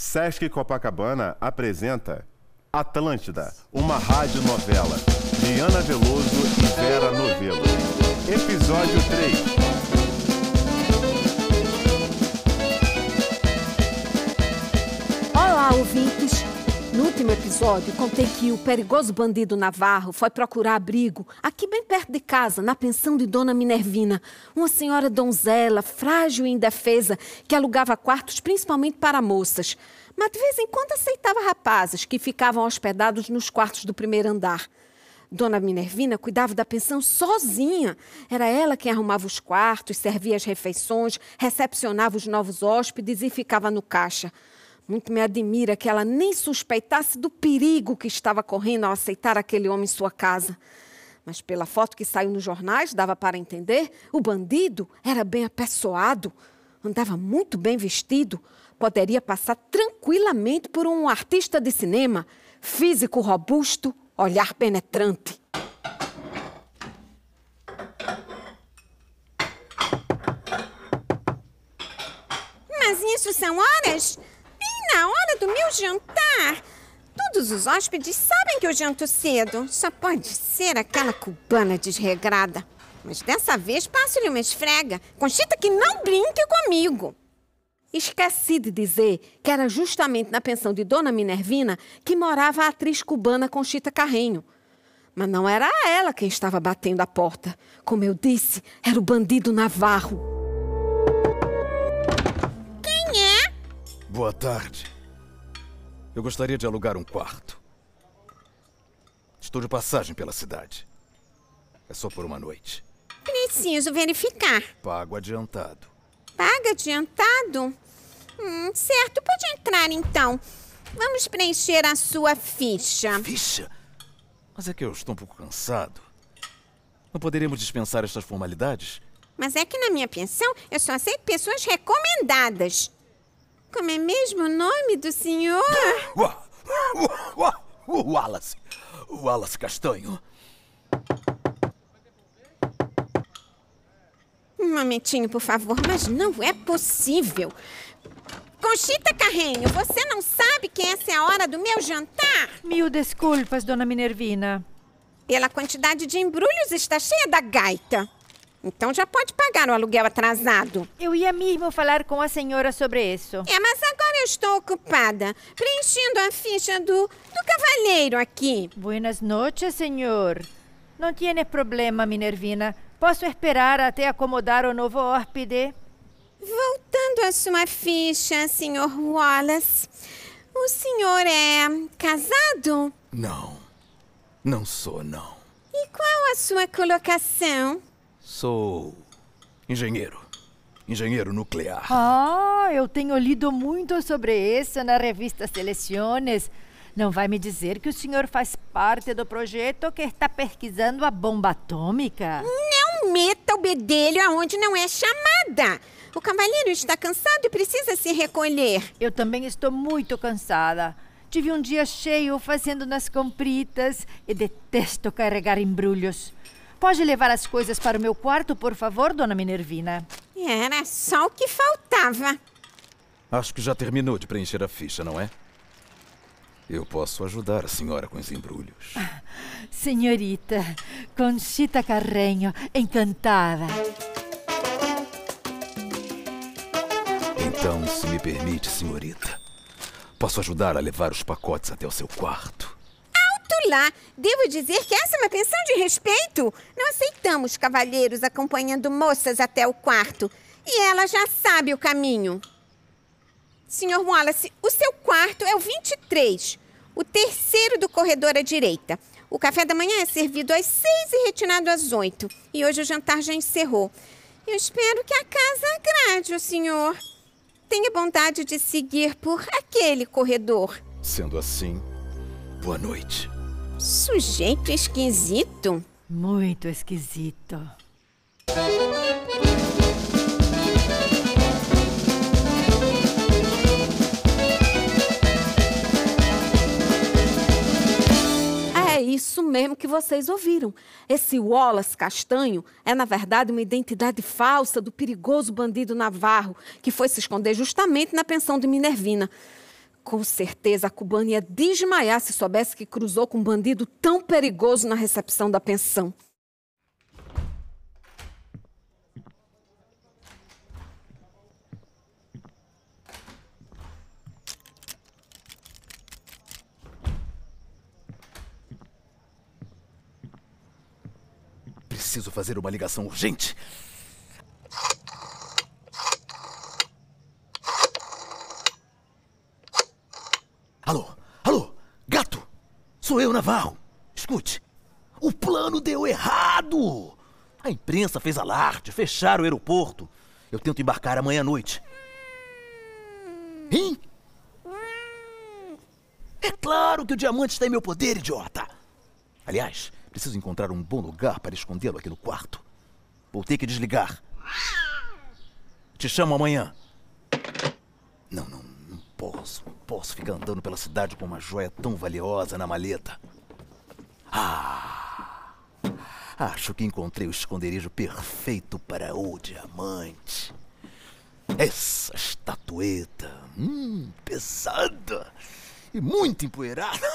Sesc Copacabana apresenta Atlântida, uma rádio novela. Diana Veloso e Vera Novelo. Episódio 3. No último episódio, contei que o perigoso bandido Navarro foi procurar abrigo aqui bem perto de casa, na pensão de Dona Minervina, uma senhora donzela, frágil e indefesa, que alugava quartos principalmente para moças, mas de vez em quando aceitava rapazes que ficavam hospedados nos quartos do primeiro andar. Dona Minervina cuidava da pensão sozinha. Era ela quem arrumava os quartos, servia as refeições, recepcionava os novos hóspedes e ficava no caixa. Muito me admira que ela nem suspeitasse do perigo que estava correndo ao aceitar aquele homem em sua casa. Mas pela foto que saiu nos jornais, dava para entender, o bandido era bem apessoado, andava muito bem vestido, poderia passar tranquilamente por um artista de cinema, físico robusto, olhar penetrante. Mas isso são horas? Do meu jantar. Todos os hóspedes sabem que eu janto cedo. Só pode ser aquela cubana desregrada. Mas dessa vez passo-lhe uma esfrega. Conchita que não brinque comigo. Esqueci de dizer que era justamente na pensão de Dona Minervina que morava a atriz cubana Conchita Carrenho. Mas não era ela quem estava batendo a porta. Como eu disse, era o bandido Navarro. Quem é? Boa tarde. Eu gostaria de alugar um quarto. Estou de passagem pela cidade. É só por uma noite. Preciso verificar. Pago adiantado. Paga adiantado? Hum, certo, pode entrar então. Vamos preencher a sua ficha. Ficha? Mas é que eu estou um pouco cansado. Não poderíamos dispensar estas formalidades? Mas é que na minha pensão eu só aceito pessoas recomendadas. Como é mesmo o nome do senhor? Wallace. Wallace Castanho. Um momentinho, por favor, mas não é possível. Conchita Carrenho, você não sabe que essa é a hora do meu jantar? Mil desculpas, dona Minervina. Pela quantidade de embrulhos está cheia da gaita. Então já pode pagar o aluguel atrasado. Eu ia mesmo falar com a senhora sobre isso. É, mas agora eu estou ocupada, preenchendo a ficha do, do cavalheiro aqui. Buenas noches, senhor. Não tiene problema, Minervina. Posso esperar até acomodar o novo hóspede? Voltando à sua ficha, senhor Wallace. O senhor é casado? Não. Não sou, não. E qual a sua colocação? Sou engenheiro. Engenheiro nuclear. Ah, eu tenho lido muito sobre isso na revista Seleções. Não vai me dizer que o senhor faz parte do projeto que está pesquisando a bomba atômica? Não meta o bedelho aonde não é chamada. O cavalheiro está cansado e precisa se recolher. Eu também estou muito cansada. Tive um dia cheio fazendo nas compritas e detesto carregar embrulhos. Pode levar as coisas para o meu quarto, por favor, dona Minervina? Era só o que faltava. Acho que já terminou de preencher a ficha, não é? Eu posso ajudar a senhora com os embrulhos. Senhorita, Conchita Carrenho, encantada. Então, se me permite, senhorita, posso ajudar a levar os pacotes até o seu quarto. Lá! Devo dizer que essa é uma pensão de respeito. Não aceitamos cavalheiros acompanhando moças até o quarto. E ela já sabe o caminho. Senhor Wallace, o seu quarto é o 23, o terceiro do corredor à direita. O café da manhã é servido às seis e retirado às oito. E hoje o jantar já encerrou. Eu espero que a casa agrade o senhor. Tenha bondade de seguir por aquele corredor. Sendo assim, boa noite. Sujeito esquisito. Muito esquisito. É isso mesmo que vocês ouviram. Esse Wallace Castanho é, na verdade, uma identidade falsa do perigoso bandido Navarro, que foi se esconder justamente na pensão de Minervina. Com certeza a cubana ia desmaiar se soubesse que cruzou com um bandido tão perigoso na recepção da pensão. Preciso fazer uma ligação urgente. Alô, alô, gato! Sou eu, Navarro. Escute, o plano deu errado. A imprensa fez alarde, fecharam o aeroporto. Eu tento embarcar amanhã à noite. Hein? É claro que o diamante está em meu poder, idiota. Aliás, preciso encontrar um bom lugar para escondê-lo aqui no quarto. Vou ter que desligar. Te chamo amanhã. Não, não, não posso. Não posso ficar andando pela cidade com uma joia tão valiosa na maleta. Ah! Acho que encontrei o esconderijo perfeito para o diamante. Essa estatueta, hum, pesada e muito empoeirada.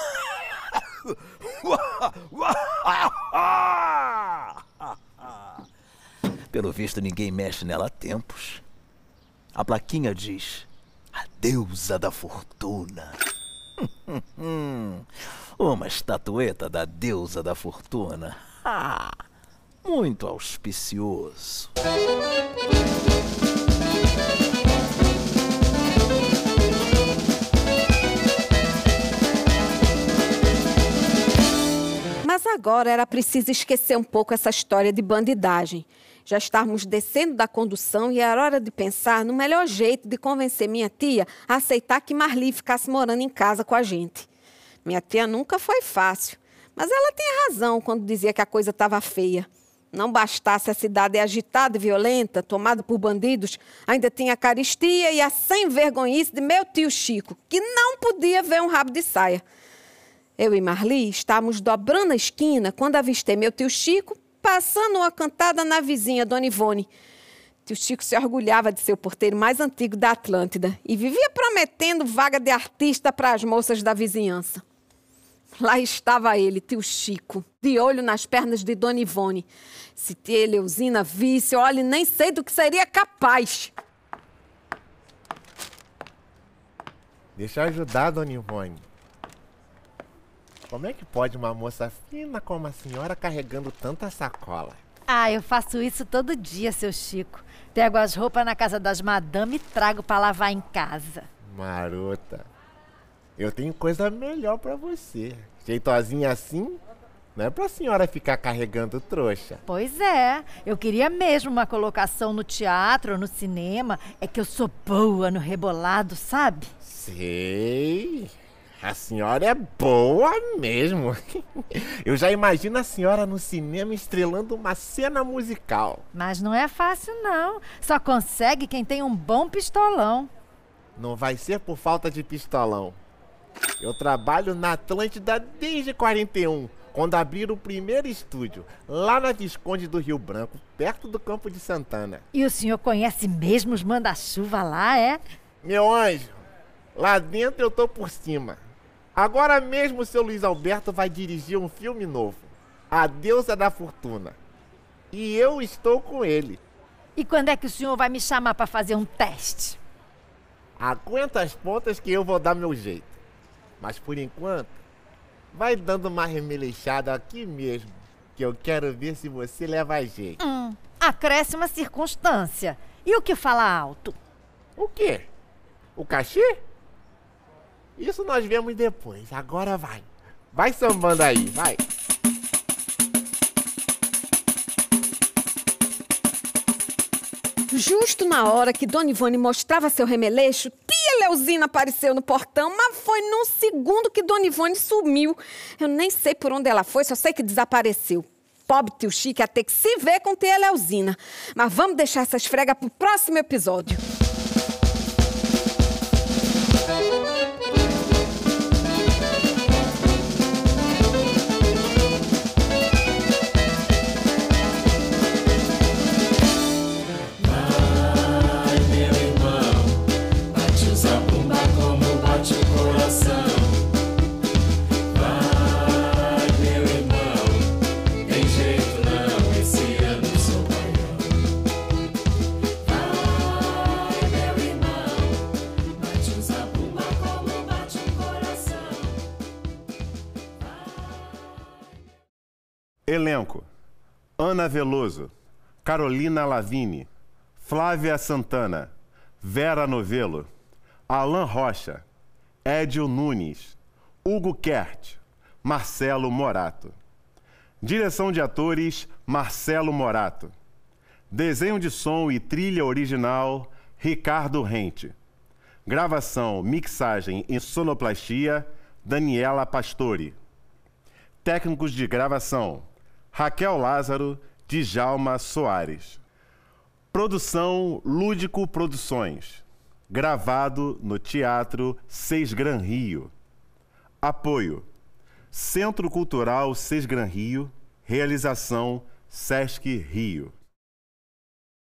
Pelo visto, ninguém mexe nela há tempos. A plaquinha diz: A deusa da fortuna. Uma estatueta da deusa da fortuna. Ah, muito auspicioso. Mas agora era preciso esquecer um pouco essa história de bandidagem. Já estávamos descendo da condução e era hora de pensar no melhor jeito de convencer minha tia a aceitar que Marli ficasse morando em casa com a gente. Minha tia nunca foi fácil, mas ela tem razão quando dizia que a coisa estava feia. Não bastasse a cidade agitada e violenta, tomada por bandidos, ainda tinha a caristia e a sem vergonhice de meu tio Chico, que não podia ver um rabo de saia. Eu e Marli estávamos dobrando a esquina quando avistei meu tio Chico passando uma cantada na vizinha Dona Ivone. Tio Chico se orgulhava de ser o porteiro mais antigo da Atlântida e vivia prometendo vaga de artista para as moças da vizinhança. Lá estava ele, tio Chico, de olho nas pernas de Dona Ivone. Se tia Eleusina visse, olhe, nem sei do que seria capaz. Deixa eu ajudar, Dona Ivone. Como é que pode uma moça fina como a senhora carregando tanta sacola? Ah, eu faço isso todo dia, seu Chico. Pego as roupas na casa das madame e trago para lavar em casa. Marota, eu tenho coisa melhor pra você. Jeitosinha assim, não é pra senhora ficar carregando trouxa. Pois é, eu queria mesmo uma colocação no teatro ou no cinema. É que eu sou boa no rebolado, sabe? Sei. A senhora é boa mesmo. Eu já imagino a senhora no cinema estrelando uma cena musical. Mas não é fácil, não. Só consegue quem tem um bom pistolão. Não vai ser por falta de pistolão. Eu trabalho na Atlântida desde 41, quando abriram o primeiro estúdio, lá na Visconde do Rio Branco, perto do Campo de Santana. E o senhor conhece mesmo os manda-chuva lá, é? Meu anjo, lá dentro eu tô por cima. Agora mesmo o seu Luiz Alberto vai dirigir um filme novo, A Deusa da Fortuna. E eu estou com ele. E quando é que o senhor vai me chamar para fazer um teste? Aguenta as pontas que eu vou dar meu jeito. Mas por enquanto, vai dando uma remeleixada aqui mesmo, que eu quero ver se você leva jeito. Hum, acresce uma circunstância. E o que fala alto? O quê? O cachê? Isso nós vemos depois. Agora vai. Vai sambando aí, vai. Justo na hora que Dona Ivone mostrava seu remeleixo, tia Leuzina apareceu no portão, mas foi num segundo que Dona Ivone sumiu. Eu nem sei por onde ela foi, só sei que desapareceu. Pobre tio Chique ia ter que se ver com tia Leuzina. Mas vamos deixar essa esfrega pro próximo episódio. Elenco: Ana Veloso, Carolina Lavini, Flávia Santana, Vera Novelo, Alan Rocha, Édio Nunes, Hugo Kert, Marcelo Morato. Direção de atores: Marcelo Morato. Desenho de som e trilha original: Ricardo Rente. Gravação, mixagem e sonoplastia: Daniela Pastore. Técnicos de gravação: Raquel Lázaro, Djalma Soares. Produção Lúdico Produções. Gravado no Teatro Seis Gran Rio. Apoio: Centro Cultural Seis Gran Rio. Realização Sesc Rio.